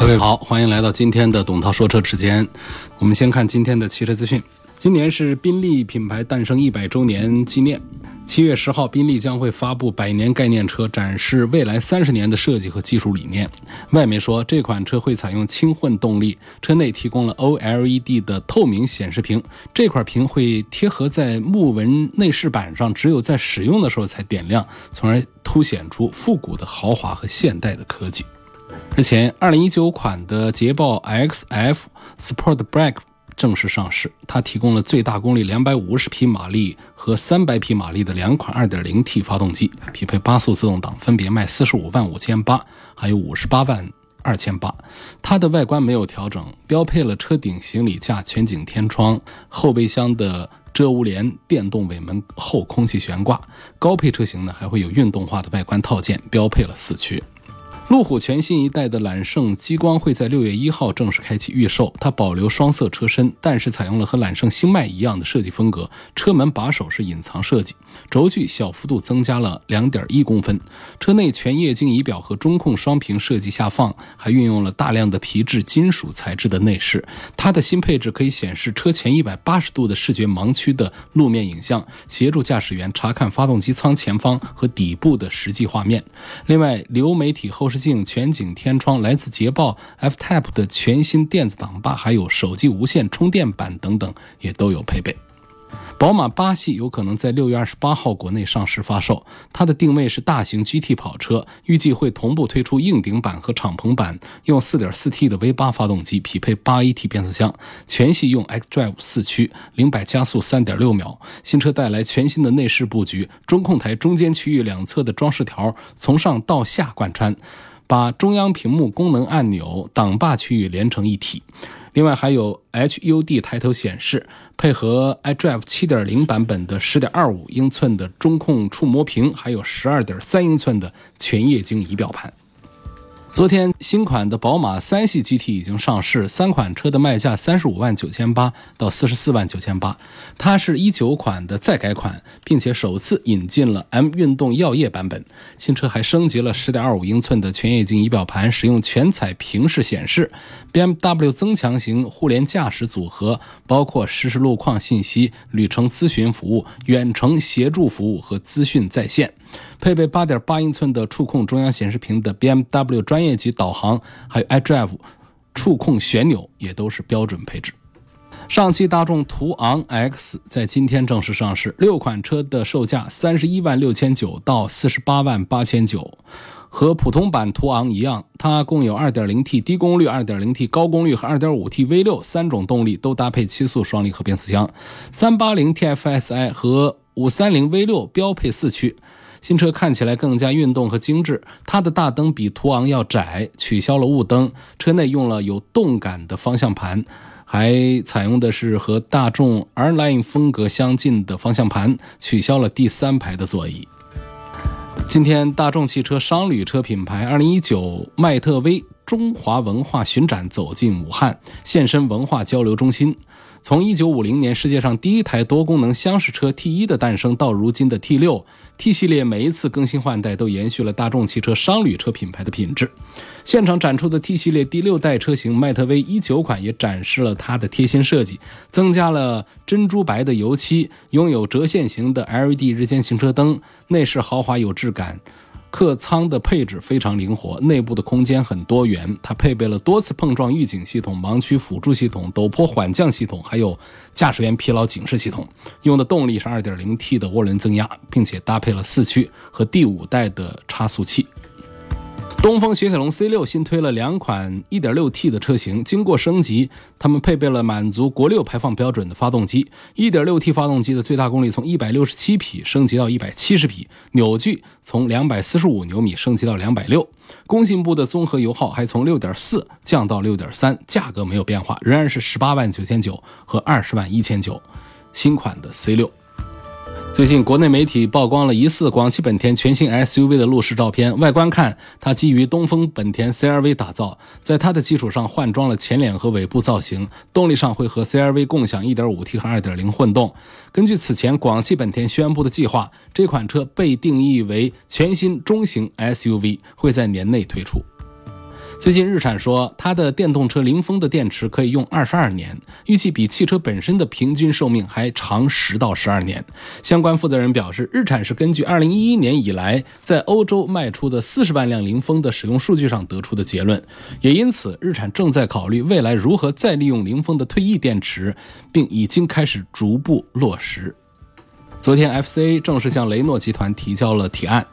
各位好，欢迎来到今天的董涛说车时间。我们先看今天的汽车资讯。今年是宾利品牌诞生一百周年纪念。七月十号，宾利将会发布百年概念车，展示未来三十年的设计和技术理念。外媒说，这款车会采用轻混动力，车内提供了 OLED 的透明显示屏，这块屏会贴合在木纹内饰板上，只有在使用的时候才点亮，从而凸显出复古的豪华和现代的科技。日前，2019款的捷豹 XF Sport Black 正式上市。它提供了最大功率250匹马力和300匹马力的两款 2.0T 发动机，匹配八速自动挡，分别卖45万五千八，还有58万二千八。它的外观没有调整，标配了车顶行李架、全景天窗、后备箱的遮物帘、电动尾门后空气悬挂。高配车型呢，还会有运动化的外观套件，标配了四驱。路虎全新一代的揽胜激光会在六月一号正式开启预售。它保留双色车身，但是采用了和揽胜星脉一样的设计风格。车门把手是隐藏设计，轴距小幅度增加了两点一公分。车内全液晶仪表和中控双屏设计下放，还运用了大量的皮质金属材质的内饰。它的新配置可以显示车前一百八十度的视觉盲区的路面影像，协助驾驶员查看发动机舱前方和底部的实际画面。另外，流媒体后视。镜、全景天窗、来自捷豹 F-Type 的全新电子挡把，还有手机无线充电板等等，也都有配备。宝马八系有可能在六月二十八号国内上市发售，它的定位是大型 GT 跑车，预计会同步推出硬顶版和敞篷版，用 4.4T 的 V8 发动机，匹配 8AT 变速箱，全系用 xDrive 四驱，零百加速3.6秒。新车带来全新的内饰布局，中控台中间区域两侧的装饰条从上到下贯穿。把中央屏幕、功能按钮、挡把区域连成一体，另外还有 HUD 抬头显示，配合 iDrive 7.0版本的10.25英寸的中控触摸屏，还有12.3英寸的全液晶仪表盘。昨天，新款的宝马三系 GT 已经上市，三款车的卖价三十五万九千八到四十四万九千八。它是一九款的再改款，并且首次引进了 M 运动耀夜版本。新车还升级了十点二五英寸的全液晶仪表盘，使用全彩屏式显示。BMW 增强型互联驾驶组合包括实时路况信息、旅程咨询服务、远程协助服务和资讯在线。配备八点八英寸的触控中央显示屏的 BMW 专业级导航，还有 iDrive 触控旋钮也都是标准配置。上汽大众途昂 X 在今天正式上市，六款车的售价三十一万六千九到四十八万八千九。和普通版途昂一样，它共有 2.0T 低功率、2.0T 高功率和 2.5T V6 三种动力，都搭配七速双离合变速箱。380 TFSI 和530 V6 标配四驱。新车看起来更加运动和精致，它的大灯比途昂要窄，取消了雾灯，车内用了有动感的方向盘，还采用的是和大众 R Line 风格相近的方向盘，取消了第三排的座椅。今天，大众汽车商旅车品牌2019迈特威中华文化巡展走进武汉，现身文化交流中心。从1950年世界上第一台多功能厢式车 T1 的诞生到如今的 T6。T 系列每一次更新换代都延续了大众汽车商旅车品牌的品质。现场展出的 T 系列第六代车型迈特威一九款也展示了它的贴心设计，增加了珍珠白的油漆，拥有折线型的 LED 日间行车灯，内饰豪华有质感。客舱的配置非常灵活，内部的空间很多元。它配备了多次碰撞预警系统、盲区辅助系统、陡坡缓降系统，还有驾驶员疲劳警示系统。用的动力是 2.0T 的涡轮增压，并且搭配了四驱和第五代的差速器。东风雪铁龙 C 六新推了两款 1.6T 的车型，经过升级，它们配备了满足国六排放标准的发动机。1.6T 发动机的最大功率从167匹升级到170匹，扭矩从245牛米升级到260。工信部的综合油耗还从6.4降到6.3，价格没有变化，仍然是18万9千九和20万1千九。新款的 C 六。最近，国内媒体曝光了疑似广汽本田全新 SUV 的路试照片。外观看，它基于东风本田 CR-V 打造，在它的基础上换装了前脸和尾部造型。动力上会和 CR-V 共享 1.5T 和2.0混动。根据此前广汽本田宣布的计划，这款车被定义为全新中型 SUV，会在年内推出。最近，日产说它的电动车凌风的电池可以用二十二年，预计比汽车本身的平均寿命还长十到十二年。相关负责人表示，日产是根据二零一一年以来在欧洲卖出的四十万辆凌风的使用数据上得出的结论，也因此，日产正在考虑未来如何再利用凌风的退役电池，并已经开始逐步落实。昨天，FCA 正式向雷诺集团提交了提案。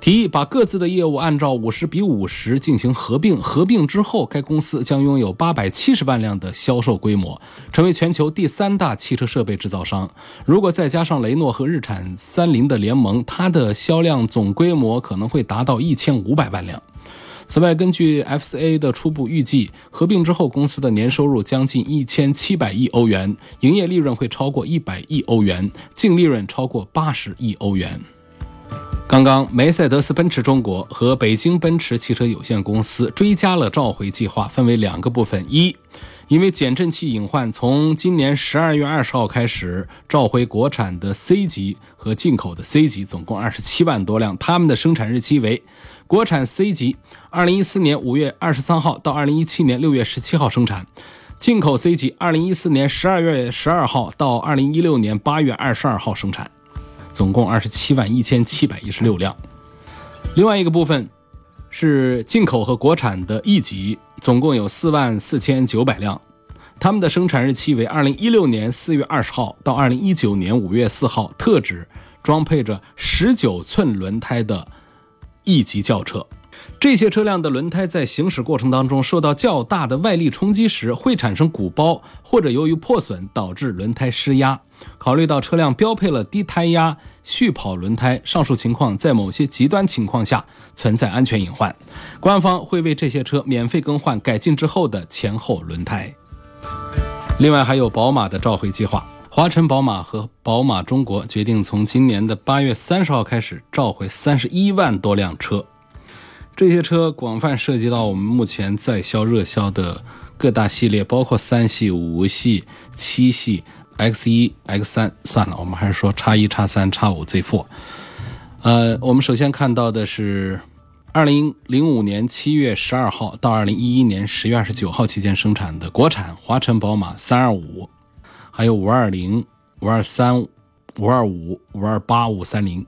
提议把各自的业务按照五十比五十进行合并，合并之后，该公司将拥有八百七十万辆的销售规模，成为全球第三大汽车设备制造商。如果再加上雷诺和日产、三菱的联盟，它的销量总规模可能会达到一千五百万辆。此外，根据 FCA 的初步预计，合并之后公司的年收入将近一千七百亿欧元，营业利润会超过一百亿欧元，净利润超过八十亿欧元。刚刚，梅赛德斯奔驰中国和北京奔驰汽车有限公司追加了召回计划，分为两个部分：一，因为减震器隐患，从今年十二月二十号开始召回国产的 C 级和进口的 C 级，总共二十七万多辆，他们的生产日期为：国产 C 级，二零一四年五月二十三号到二零一七年六月十七号生产；进口 C 级，二零一四年十二月十二号到二零一六年八月二十二号生产。总共二十七万一千七百一十六辆，另外一个部分是进口和国产的 E 级，总共有四万四千九百辆，他们的生产日期为二零一六年四月二十号到二零一九年五月四号，特指装配着十九寸轮胎的 E 级轿车。这些车辆的轮胎在行驶过程当中受到较大的外力冲击时，会产生鼓包，或者由于破损导致轮胎失压。考虑到车辆标配了低胎压续跑轮胎，上述情况在某些极端情况下存在安全隐患，官方会为这些车免费更换改进之后的前后轮胎。另外，还有宝马的召回计划，华晨宝马和宝马中国决定从今年的八月三十号开始召回三十一万多辆车。这些车广泛涉及到我们目前在销热销的各大系列，包括三系、五系、七系、X 一、X 三。算了，我们还是说叉一、叉三、叉五、Z four。呃，我们首先看到的是二零零五年七月十二号到二零一一年十月二十九号期间生产的国产华晨宝马三二五，还有五二零、五二三、五二五、五二八、五三零。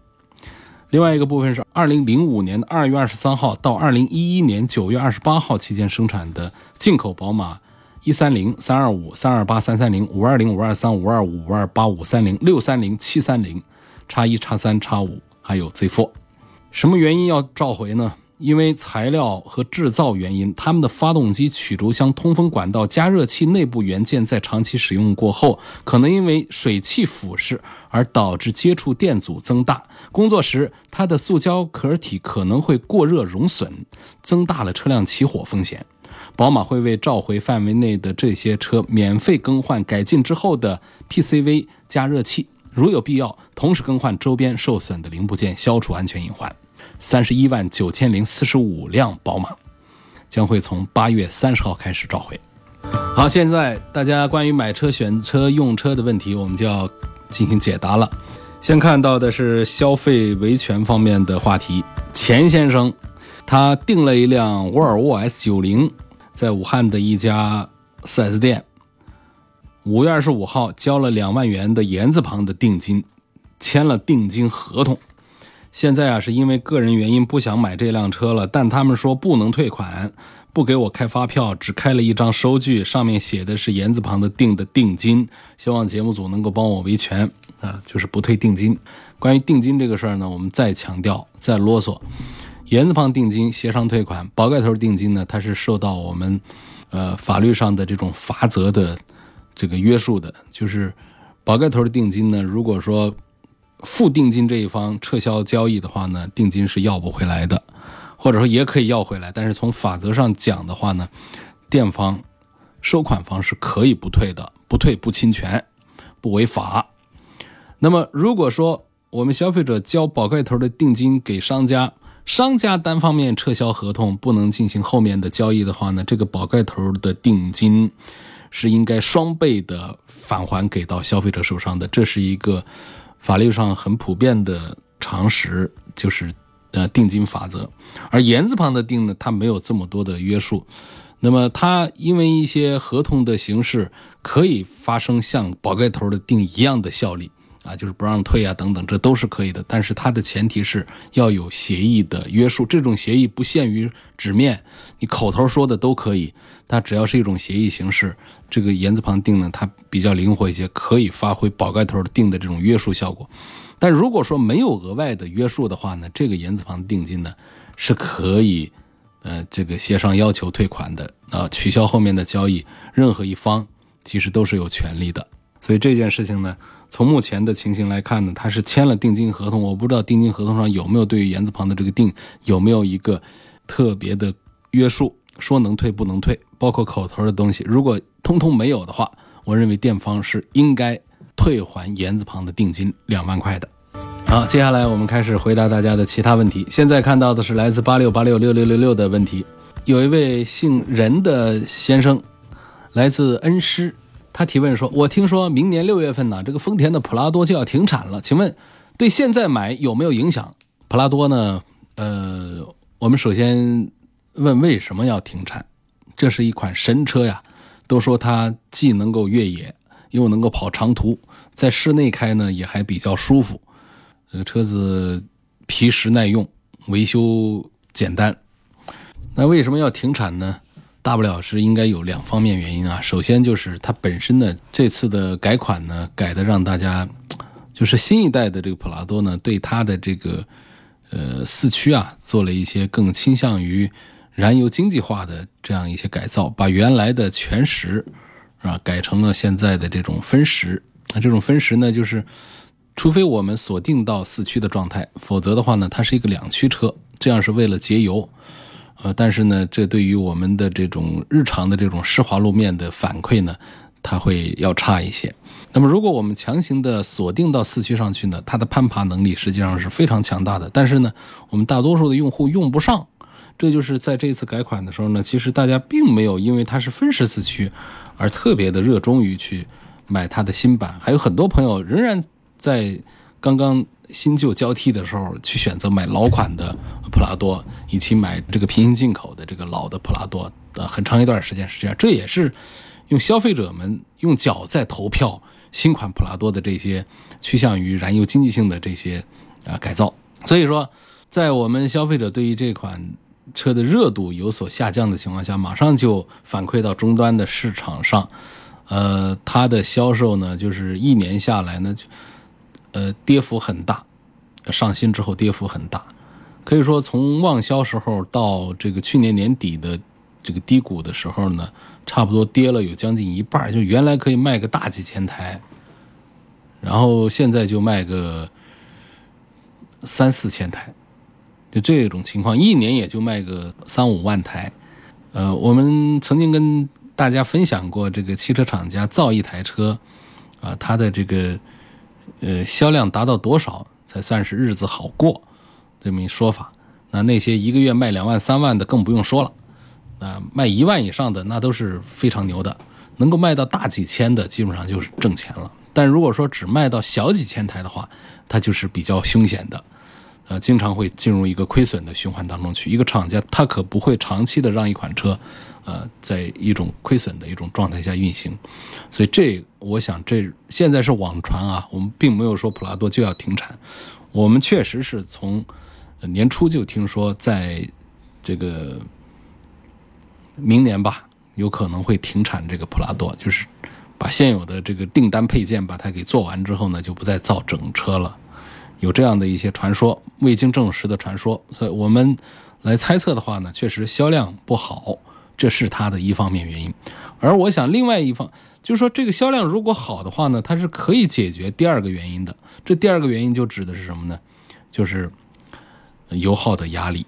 另外一个部分是二零零五年的二月二十三号到二零一一年九月二十八号期间生产的进口宝马一三零、三二五、三二八、三三零、五二零、五二三、五二五、五二八、五三零、六三零、七三零、叉一、叉三、叉五，还有 Z4。什么原因要召回呢？因为材料和制造原因，他们的发动机曲轴箱通风管道加热器内部元件在长期使用过后，可能因为水汽腐蚀而导致接触电阻增大。工作时，它的塑胶壳体可能会过热熔损，增大了车辆起火风险。宝马会为召回范围内的这些车免费更换改进之后的 PCV 加热器，如有必要，同时更换周边受损的零部件，消除安全隐患。三十一万九千零四十五辆宝马将会从八月三十号开始召回。好，现在大家关于买车、选车、用车的问题，我们就要进行解答了。先看到的是消费维权方面的话题。钱先生他订了一辆沃尔沃 S 九零，在武汉的一家 4S 店，五月二十五号交了两万元的言字旁的定金，签了定金合同。现在啊，是因为个人原因不想买这辆车了，但他们说不能退款，不给我开发票，只开了一张收据，上面写的是言字旁的定的定金，希望节目组能够帮我维权啊，就是不退定金。关于定金这个事儿呢，我们再强调，再啰嗦，言字旁定金协商退款，宝盖头定金呢，它是受到我们呃法律上的这种罚则的这个约束的，就是宝盖头的定金呢，如果说付定金这一方撤销交易的话呢，定金是要不回来的，或者说也可以要回来，但是从法则上讲的话呢，店方收款方是可以不退的，不退不侵权，不违法。那么如果说我们消费者交宝盖头的定金给商家，商家单方面撤销合同，不能进行后面的交易的话呢，这个宝盖头的定金是应该双倍的返还给到消费者手上的，这是一个。法律上很普遍的常识就是呃定金法则，而言字旁的定呢，它没有这么多的约束。那么它因为一些合同的形式可以发生像宝盖头的定一样的效力啊，就是不让退啊等等，这都是可以的。但是它的前提是要有协议的约束，这种协议不限于纸面，你口头说的都可以。它只要是一种协议形式，这个言字旁定呢，它比较灵活一些，可以发挥宝盖头定的这种约束效果。但如果说没有额外的约束的话呢，这个言字旁定金呢是可以，呃，这个协商要求退款的啊，取消后面的交易，任何一方其实都是有权利的。所以这件事情呢，从目前的情形来看呢，他是签了定金合同，我不知道定金合同上有没有对于言字旁的这个定有没有一个特别的约束。说能退不能退，包括口头的东西，如果通通没有的话，我认为店方是应该退还言字旁的定金两万块的。好，接下来我们开始回答大家的其他问题。现在看到的是来自八六八六六六六六的问题，有一位姓任的先生，来自恩施，他提问说：“我听说明年六月份呢，这个丰田的普拉多就要停产了，请问对现在买有没有影响？”普拉多呢？呃，我们首先。问为什么要停产？这是一款神车呀，都说它既能够越野，又能够跑长途，在室内开呢也还比较舒服。这个车子皮实耐用，维修简单。那为什么要停产呢？大不了是应该有两方面原因啊。首先就是它本身呢，这次的改款呢，改的让大家就是新一代的这个普拉多呢，对它的这个呃四驱啊，做了一些更倾向于。燃油经济化的这样一些改造，把原来的全时啊改成了现在的这种分时。那这种分时呢，就是除非我们锁定到四驱的状态，否则的话呢，它是一个两驱车。这样是为了节油，呃，但是呢，这对于我们的这种日常的这种湿滑路面的反馈呢，它会要差一些。那么，如果我们强行的锁定到四驱上去呢，它的攀爬能力实际上是非常强大的。但是呢，我们大多数的用户用不上。这就是在这次改款的时候呢，其实大家并没有因为它是分时四驱而特别的热衷于去买它的新版，还有很多朋友仍然在刚刚新旧交替的时候去选择买老款的普拉多，以及买这个平行进口的这个老的普拉多。呃，很长一段时间是这样，这也是用消费者们用脚在投票新款普拉多的这些趋向于燃油经济性的这些啊改造。所以说，在我们消费者对于这款车的热度有所下降的情况下，马上就反馈到终端的市场上，呃，它的销售呢，就是一年下来呢，就呃跌幅很大，上新之后跌幅很大，可以说从旺销时候到这个去年年底的这个低谷的时候呢，差不多跌了有将近一半，就原来可以卖个大几千台，然后现在就卖个三四千台。就这种情况，一年也就卖个三五万台。呃，我们曾经跟大家分享过，这个汽车厂家造一台车，啊，它的这个呃销量达到多少才算是日子好过这么一说法。那那些一个月卖两万三万的更不用说了，啊，卖一万以上的那都是非常牛的，能够卖到大几千的基本上就是挣钱了。但如果说只卖到小几千台的话，它就是比较凶险的。呃，经常会进入一个亏损的循环当中去。一个厂家他可不会长期的让一款车，呃，在一种亏损的一种状态下运行。所以这，我想这现在是网传啊，我们并没有说普拉多就要停产。我们确实是从年初就听说，在这个明年吧，有可能会停产这个普拉多，就是把现有的这个订单配件把它给做完之后呢，就不再造整车了。有这样的一些传说，未经证实的传说，所以我们来猜测的话呢，确实销量不好，这是它的一方面原因。而我想，另外一方就是说，这个销量如果好的话呢，它是可以解决第二个原因的。这第二个原因就指的是什么呢？就是油耗的压力，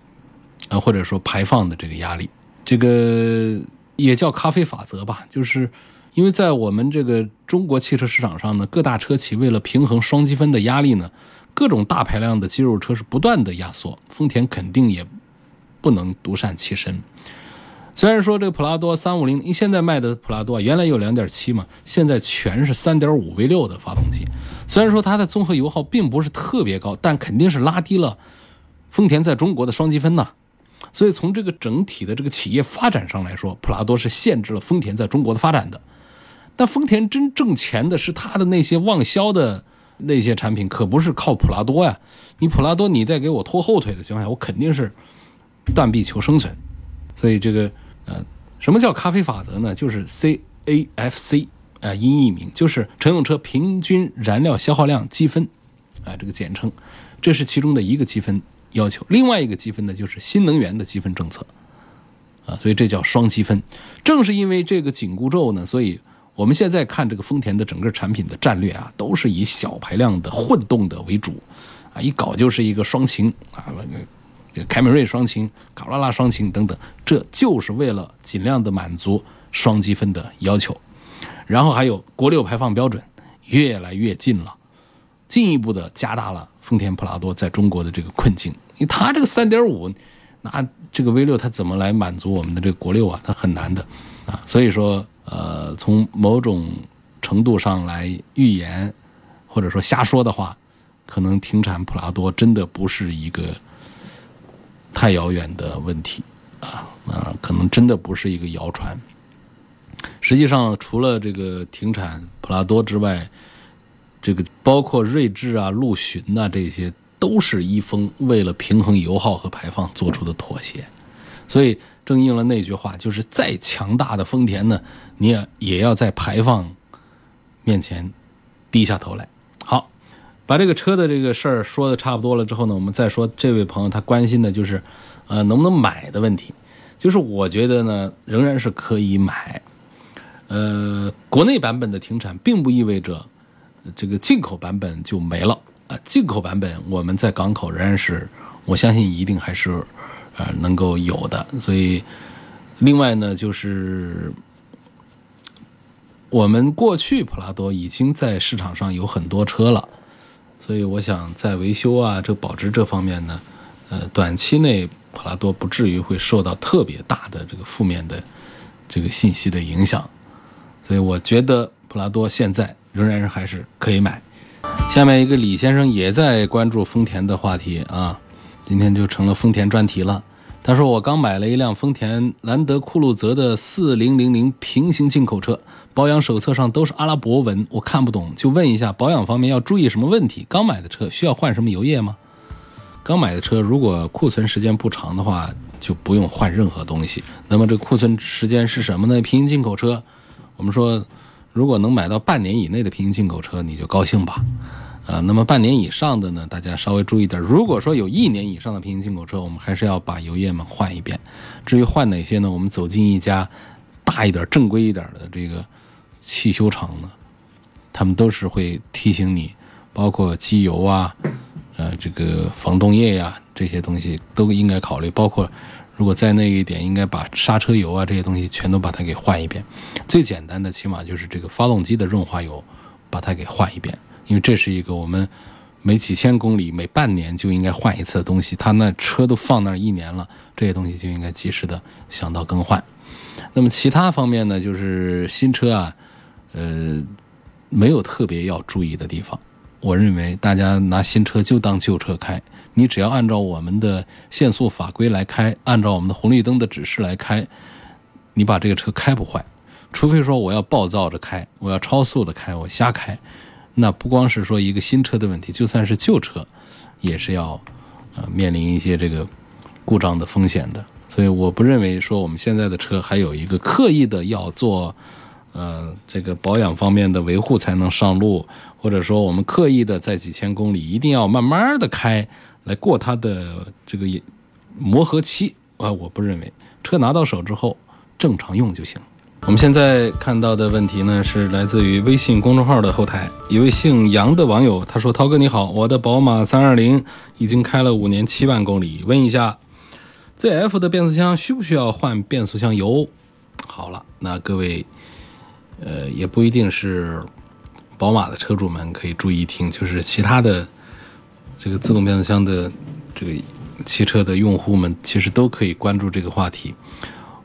啊，或者说排放的这个压力，这个也叫咖啡法则吧。就是因为在我们这个中国汽车市场上呢，各大车企为了平衡双积分的压力呢，各种大排量的肌肉车是不断的压缩，丰田肯定也不能独善其身。虽然说这个普拉多三五零，现在卖的普拉多原来有两点七嘛，现在全是三点五 V 六的发动机。虽然说它的综合油耗并不是特别高，但肯定是拉低了丰田在中国的双积分呐。所以从这个整体的这个企业发展上来说，普拉多是限制了丰田在中国的发展的。但丰田真挣钱的是它的那些旺销的那些产品，可不是靠普拉多呀。你普拉多你再给我拖后腿的情况下，我肯定是断臂求生存。所以这个。呃，什么叫咖啡法则呢？就是 C A F C 啊，音译名就是乘用车平均燃料消耗量积分啊，这个简称，这是其中的一个积分要求。另外一个积分呢，就是新能源的积分政策啊，所以这叫双积分。正是因为这个紧箍咒呢，所以我们现在看这个丰田的整个产品的战略啊，都是以小排量的混动的为主啊，一搞就是一个双擎啊。凯美瑞双擎、卡罗拉双擎等等，这就是为了尽量的满足双积分的要求。然后还有国六排放标准越来越近了，进一步的加大了丰田普拉多在中国的这个困境。因为它这个三点五，那这个 V 六它怎么来满足我们的这个国六啊？它很难的啊。所以说，呃，从某种程度上来预言或者说瞎说的话，可能停产普拉多真的不是一个。太遥远的问题啊啊，可能真的不是一个谣传。实际上，除了这个停产普拉多之外，这个包括锐志啊、陆巡呐，这些都是一丰为了平衡油耗和排放做出的妥协。所以，正应了那句话，就是再强大的丰田呢，你也也要在排放面前低下头来。把这个车的这个事儿说的差不多了之后呢，我们再说这位朋友他关心的就是，呃，能不能买的问题。就是我觉得呢，仍然是可以买。呃，国内版本的停产，并不意味着这个进口版本就没了啊。进口版本我们在港口仍然是，我相信一定还是呃能够有的。所以，另外呢，就是我们过去普拉多已经在市场上有很多车了。所以我想，在维修啊、这保值这方面呢，呃，短期内普拉多不至于会受到特别大的这个负面的这个信息的影响。所以我觉得普拉多现在仍然是还是可以买。下面一个李先生也在关注丰田的话题啊，今天就成了丰田专题了。他说：“我刚买了一辆丰田兰德酷路泽的四零零零平行进口车。”保养手册上都是阿拉伯文，我看不懂，就问一下保养方面要注意什么问题？刚买的车需要换什么油液吗？刚买的车如果库存时间不长的话，就不用换任何东西。那么这库存时间是什么呢？平行进口车，我们说如果能买到半年以内的平行进口车，你就高兴吧。啊，那么半年以上的呢，大家稍微注意点。如果说有一年以上的平行进口车，我们还是要把油液们换一遍。至于换哪些呢？我们走进一家大一点、正规一点的这个。汽修厂呢，他们都是会提醒你，包括机油啊，呃，这个防冻液呀，这些东西都应该考虑。包括如果在那一点，应该把刹车油啊这些东西全都把它给换一遍。最简单的，起码就是这个发动机的润滑油，把它给换一遍。因为这是一个我们每几千公里、每半年就应该换一次的东西。他那车都放那儿一年了，这些东西就应该及时的想到更换。那么其他方面呢，就是新车啊。呃，没有特别要注意的地方。我认为大家拿新车就当旧车开，你只要按照我们的限速法规来开，按照我们的红绿灯的指示来开，你把这个车开不坏。除非说我要暴躁着开，我要超速的开，我瞎开，那不光是说一个新车的问题，就算是旧车，也是要呃面临一些这个故障的风险的。所以我不认为说我们现在的车还有一个刻意的要做。呃，这个保养方面的维护才能上路，或者说我们刻意的在几千公里一定要慢慢的开来过它的这个磨合期啊，我不认为车拿到手之后正常用就行。我们现在看到的问题呢，是来自于微信公众号的后台，一位姓杨的网友，他说：“涛哥你好，我的宝马三二零已经开了五年七万公里，问一下，ZF 的变速箱需不需要换变速箱油？”好了，那各位，呃，也不一定是宝马的车主们可以注意听，就是其他的这个自动变速箱的这个汽车的用户们，其实都可以关注这个话题。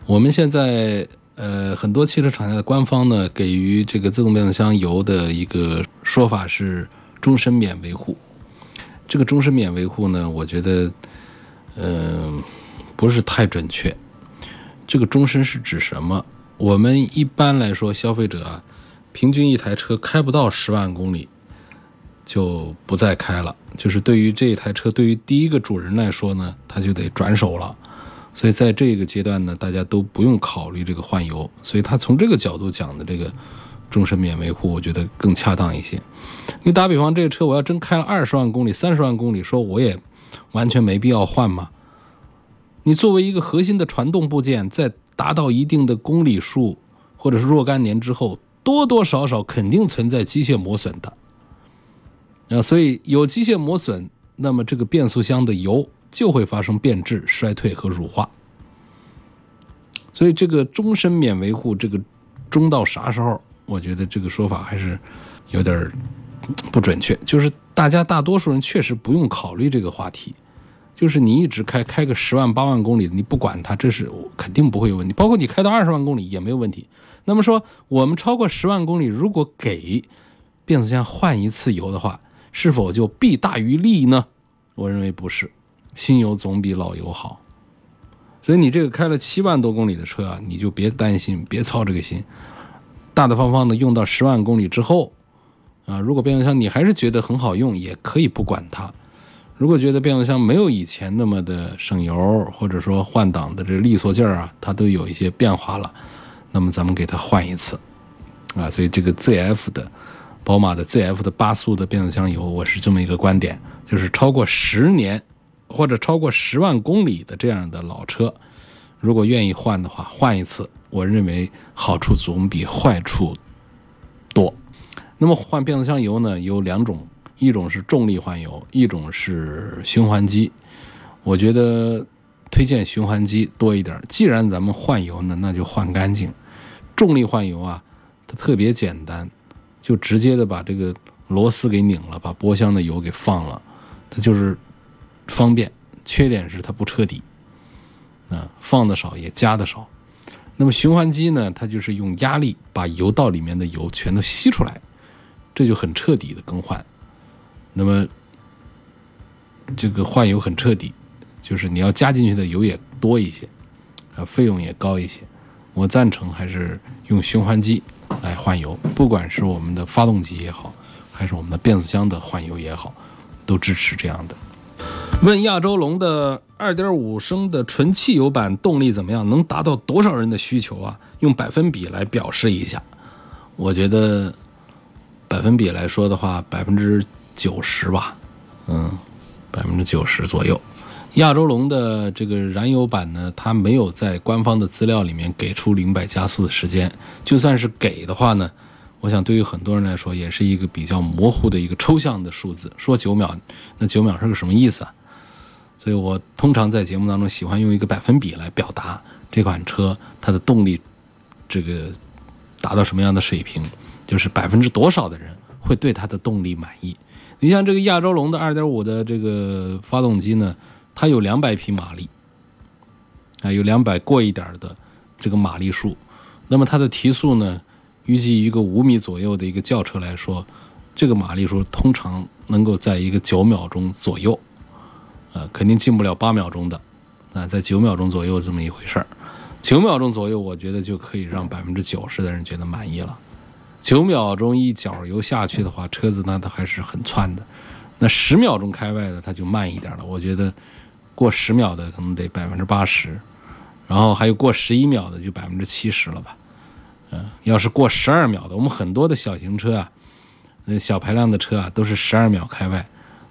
我们现在。呃，很多汽车厂家的官方呢，给予这个自动变速箱油的一个说法是终身免维护。这个终身免维护呢，我觉得，嗯，不是太准确。这个终身是指什么？我们一般来说，消费者啊，平均一台车开不到十万公里就不再开了。就是对于这一台车，对于第一个主人来说呢，他就得转手了。所以在这个阶段呢，大家都不用考虑这个换油，所以他从这个角度讲的这个终身免维护，我觉得更恰当一些。你打比方，这个车我要真开了二十万公里、三十万公里，说我也完全没必要换吗？你作为一个核心的传动部件，在达到一定的公里数或者是若干年之后，多多少少肯定存在机械磨损的。啊，所以有机械磨损，那么这个变速箱的油。就会发生变质、衰退和乳化，所以这个终身免维护，这个终到啥时候？我觉得这个说法还是有点不准确。就是大家大多数人确实不用考虑这个话题，就是你一直开开个十万八万公里，你不管它，这是肯定不会有问题。包括你开到二十万公里也没有问题。那么说，我们超过十万公里，如果给变速箱换一次油的话，是否就弊大于利呢？我认为不是。新油总比老油好，所以你这个开了七万多公里的车啊，你就别担心，别操这个心，大大方方的用到十万公里之后，啊，如果变速箱你还是觉得很好用，也可以不管它。如果觉得变速箱没有以前那么的省油，或者说换挡的这利索劲儿啊，它都有一些变化了，那么咱们给它换一次，啊，所以这个 ZF 的，宝马的 ZF 的八速的变速箱油，我是这么一个观点，就是超过十年。或者超过十万公里的这样的老车，如果愿意换的话，换一次，我认为好处总比坏处多。那么换变速箱油呢，有两种，一种是重力换油，一种是循环机。我觉得推荐循环机多一点。既然咱们换油呢，那就换干净。重力换油啊，它特别简单，就直接的把这个螺丝给拧了，把波箱的油给放了，它就是。方便，缺点是它不彻底，啊，放的少也加的少。那么循环机呢，它就是用压力把油道里面的油全都吸出来，这就很彻底的更换。那么这个换油很彻底，就是你要加进去的油也多一些，啊，费用也高一些。我赞成还是用循环机来换油，不管是我们的发动机也好，还是我们的变速箱的换油也好，都支持这样的。问亚洲龙的2.5升的纯汽油版动力怎么样？能达到多少人的需求啊？用百分比来表示一下。我觉得百分比来说的话，百分之九十吧，嗯，百分之九十左右。亚洲龙的这个燃油版呢，它没有在官方的资料里面给出零百加速的时间。就算是给的话呢，我想对于很多人来说，也是一个比较模糊的一个抽象的数字。说九秒，那九秒是个什么意思啊？所以我通常在节目当中喜欢用一个百分比来表达这款车它的动力，这个达到什么样的水平，就是百分之多少的人会对它的动力满意。你像这个亚洲龙的二点五的这个发动机呢，它有两百匹马力，啊，有两百过一点的这个马力数。那么它的提速呢，预计一个五米左右的一个轿车来说，这个马力数通常能够在一个九秒钟左右。肯定进不了八秒钟的，啊，在九秒钟左右这么一回事儿，九秒钟左右，我觉得就可以让百分之九十的人觉得满意了。九秒钟一脚油下去的话，车子呢它还是很窜的。那十秒钟开外的它就慢一点了，我觉得过十秒的可能得百分之八十，然后还有过十一秒的就百分之七十了吧。嗯，要是过十二秒的，我们很多的小型车啊，呃，小排量的车啊，都是十二秒开外，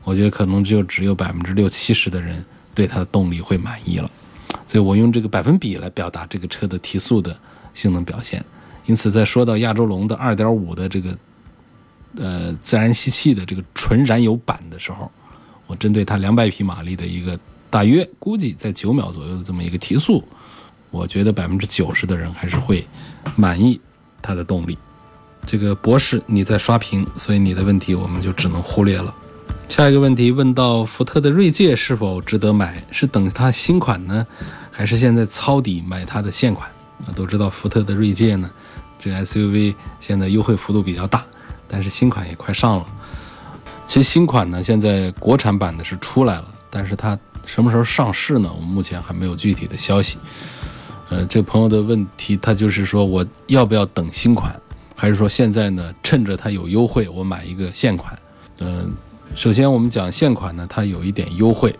我觉得可能就只有百分之六七十的人对它的动力会满意了。所以我用这个百分比来表达这个车的提速的性能表现。因此，在说到亚洲龙的二点五的这个呃自然吸气的这个纯燃油版的时候，我针对它两百匹马力的一个大约估计在九秒左右的这么一个提速，我觉得百分之九十的人还是会满意它的动力。这个博士你在刷屏，所以你的问题我们就只能忽略了。下一个问题问到福特的锐界是否值得买？是等它新款呢，还是现在抄底买它的现款？啊，都知道福特的锐界呢，这 SUV 现在优惠幅度比较大，但是新款也快上了。其实新款呢，现在国产版的是出来了，但是它什么时候上市呢？我们目前还没有具体的消息。呃，这朋友的问题，他就是说我要不要等新款，还是说现在呢，趁着它有优惠，我买一个现款？嗯。首先，我们讲现款呢，它有一点优惠，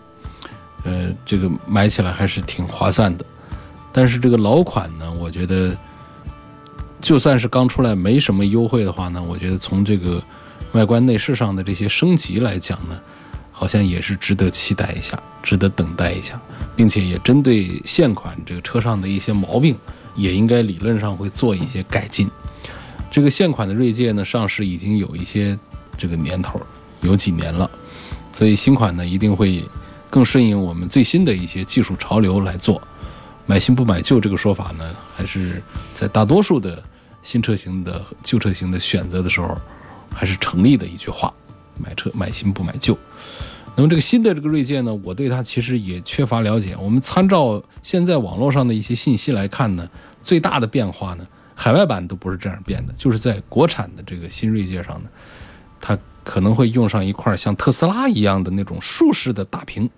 呃，这个买起来还是挺划算的。但是这个老款呢，我觉得就算是刚出来没什么优惠的话呢，我觉得从这个外观内饰上的这些升级来讲呢，好像也是值得期待一下，值得等待一下，并且也针对现款这个车上的一些毛病，也应该理论上会做一些改进。这个现款的锐界呢，上市已经有一些这个年头。有几年了，所以新款呢一定会更顺应我们最新的一些技术潮流来做。买新不买旧这个说法呢，还是在大多数的新车型的旧车型的选择的时候，还是成立的一句话：买车买新不买旧。那么这个新的这个锐界呢，我对它其实也缺乏了解。我们参照现在网络上的一些信息来看呢，最大的变化呢，海外版都不是这样变的，就是在国产的这个新锐界上呢，它。可能会用上一块像特斯拉一样的那种竖式的大屏，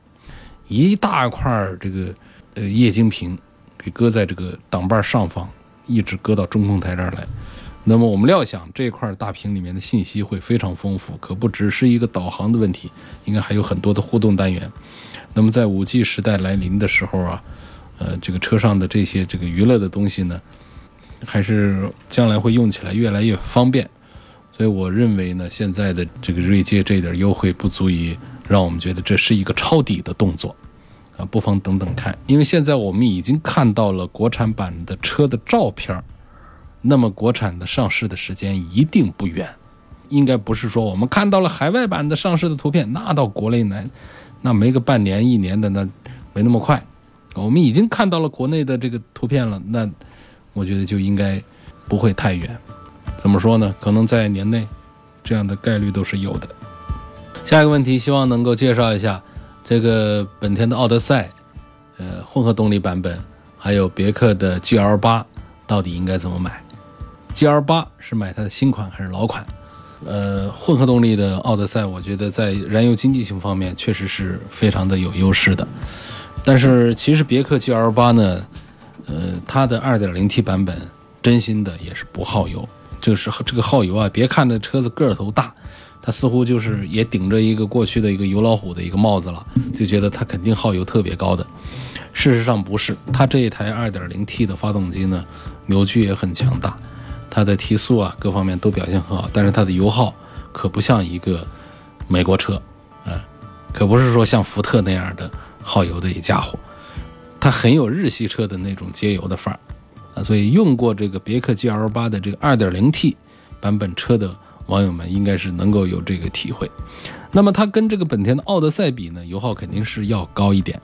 一大块这个呃液晶屏给搁在这个挡把上方，一直搁到中控台这儿来。那么我们料想这块大屏里面的信息会非常丰富，可不只是一个导航的问题，应该还有很多的互动单元。那么在五 G 时代来临的时候啊，呃，这个车上的这些这个娱乐的东西呢，还是将来会用起来越来越方便。所以我认为呢，现在的这个锐界这点优惠不足以让我们觉得这是一个抄底的动作，啊，不妨等等看。因为现在我们已经看到了国产版的车的照片那么国产的上市的时间一定不远，应该不是说我们看到了海外版的上市的图片，那到国内来，那没个半年一年的那没那么快。我们已经看到了国内的这个图片了，那我觉得就应该不会太远。怎么说呢？可能在年内，这样的概率都是有的。下一个问题，希望能够介绍一下这个本田的奥德赛，呃，混合动力版本，还有别克的 GL 八，到底应该怎么买？GL 八是买它的新款还是老款？呃，混合动力的奥德赛，我觉得在燃油经济性方面确实是非常的有优势的。但是其实别克 GL 八呢，呃，它的 2.0T 版本，真心的也是不耗油。就是这个耗油啊，别看这车子个头大，它似乎就是也顶着一个过去的一个油老虎的一个帽子了，就觉得它肯定耗油特别高的。事实上不是，它这一台 2.0T 的发动机呢，扭矩也很强大，它的提速啊各方面都表现很好，但是它的油耗可不像一个美国车，啊，可不是说像福特那样的耗油的一家伙，它很有日系车的那种节油的范儿。啊，所以用过这个别克 GL 八的这个 2.0T 版本车的网友们，应该是能够有这个体会。那么它跟这个本田的奥德赛比呢，油耗肯定是要高一点，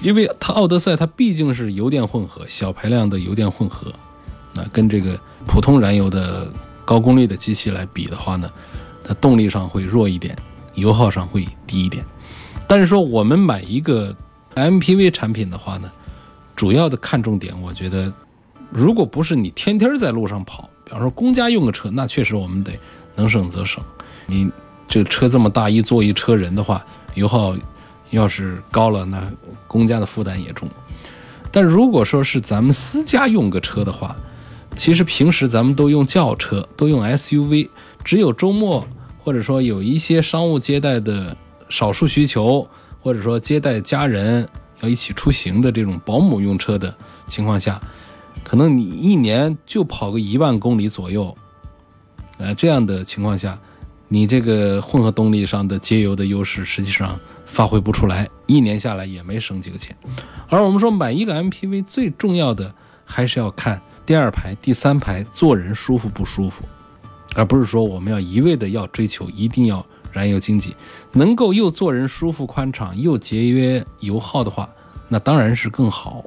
因为它奥德赛它毕竟是油电混合，小排量的油电混合，那跟这个普通燃油的高功率的机器来比的话呢，它动力上会弱一点，油耗上会低一点。但是说我们买一个 MPV 产品的话呢？主要的看重点，我觉得，如果不是你天天在路上跑，比方说公家用个车，那确实我们得能省则省。你这车这么大，一坐一车人的话，油耗要是高了，那公家的负担也重。但如果说是咱们私家用个车的话，其实平时咱们都用轿车，都用 SUV，只有周末或者说有一些商务接待的少数需求，或者说接待家人。要一起出行的这种保姆用车的情况下，可能你一年就跑个一万公里左右，呃，这样的情况下，你这个混合动力上的节油的优势实际上发挥不出来，一年下来也没省几个钱。而我们说买一个 MPV 最重要的还是要看第二排、第三排坐人舒服不舒服，而不是说我们要一味的要追求一定要燃油经济，能够又坐人舒服宽敞又节约油耗的话，那当然是更好。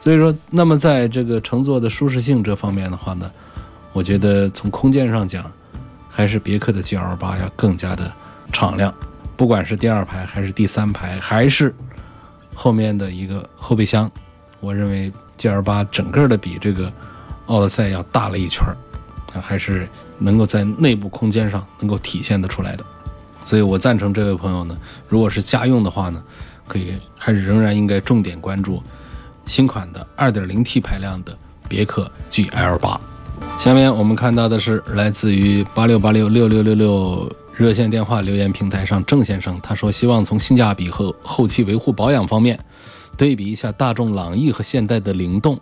所以说，那么在这个乘坐的舒适性这方面的话呢，我觉得从空间上讲，还是别克的 GL 八要更加的敞亮，不管是第二排还是第三排，还是后面的一个后备箱，我认为 GL 八整个的比这个奥德赛要大了一圈儿，还是能够在内部空间上能够体现得出来的。所以我赞成这位朋友呢，如果是家用的话呢，可以还是仍然应该重点关注。新款的 2.0T 排量的别克 GL 八。下面我们看到的是来自于八六八六六六六六热线电话留言平台上郑先生，他说希望从性价比和后期维护保养方面对比一下大众朗逸和现代的灵动。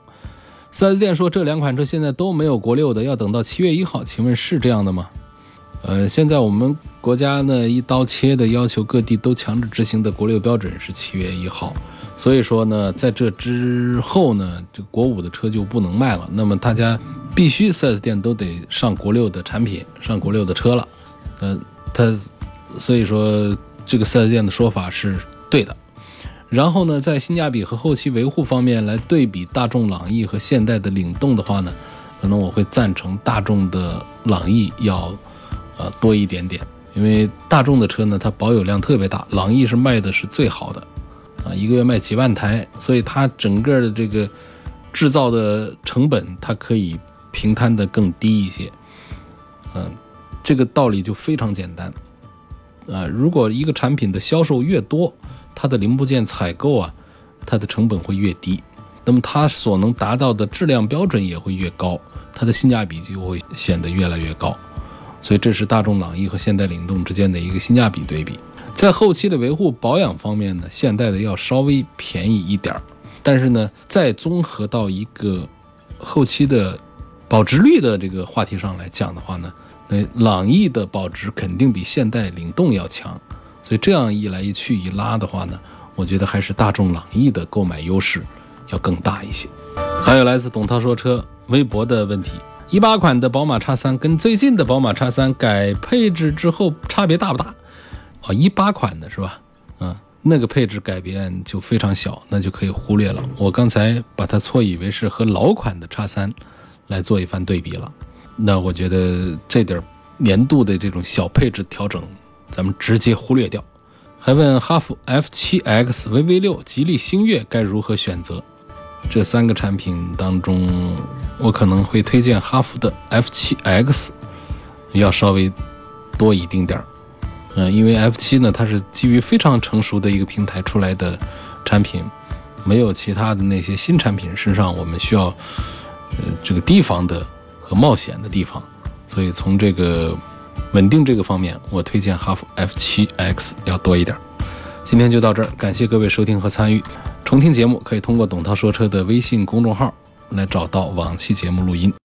4S 店说这两款车现在都没有国六的，要等到七月一号，请问是这样的吗？呃，现在我们国家呢一刀切的要求各地都强制执行的国六标准是七月一号。所以说呢，在这之后呢，这国五的车就不能卖了。那么大家必须 4S 店都得上国六的产品，上国六的车了。呃，他所以说这个 4S 店的说法是对的。然后呢，在性价比和后期维护方面来对比大众朗逸和现代的领动的话呢，可能我会赞成大众的朗逸要呃多一点点，因为大众的车呢，它保有量特别大，朗逸是卖的是最好的。啊，一个月卖几万台，所以它整个的这个制造的成本，它可以平摊的更低一些。嗯，这个道理就非常简单。啊，如果一个产品的销售越多，它的零部件采购啊，它的成本会越低，那么它所能达到的质量标准也会越高，它的性价比就会显得越来越高。所以这是大众朗逸和现代领动之间的一个性价比对比。在后期的维护保养方面呢，现代的要稍微便宜一点儿，但是呢，再综合到一个后期的保值率的这个话题上来讲的话呢，那朗逸的保值肯定比现代领动要强，所以这样一来一去一拉的话呢，我觉得还是大众朗逸的购买优势要更大一些。还有来自董涛说车微博的问题：一八款的宝马叉三跟最近的宝马叉三改配置之后差别大不大？哦，一八款的是吧？嗯，那个配置改变就非常小，那就可以忽略了。我刚才把它错以为是和老款的叉三来做一番对比了。那我觉得这点年度的这种小配置调整，咱们直接忽略掉。还问哈弗 F 七 X、VV 六、吉利星越该如何选择？这三个产品当中，我可能会推荐哈弗的 F 七 X，要稍微多一丁点儿。嗯，因为 F 七呢，它是基于非常成熟的一个平台出来的产品，没有其他的那些新产品身上我们需要呃这个提防的和冒险的地方，所以从这个稳定这个方面，我推荐哈弗 F 七 X 要多一点儿。今天就到这儿，感谢各位收听和参与。重听节目可以通过董涛说车的微信公众号来找到往期节目录音。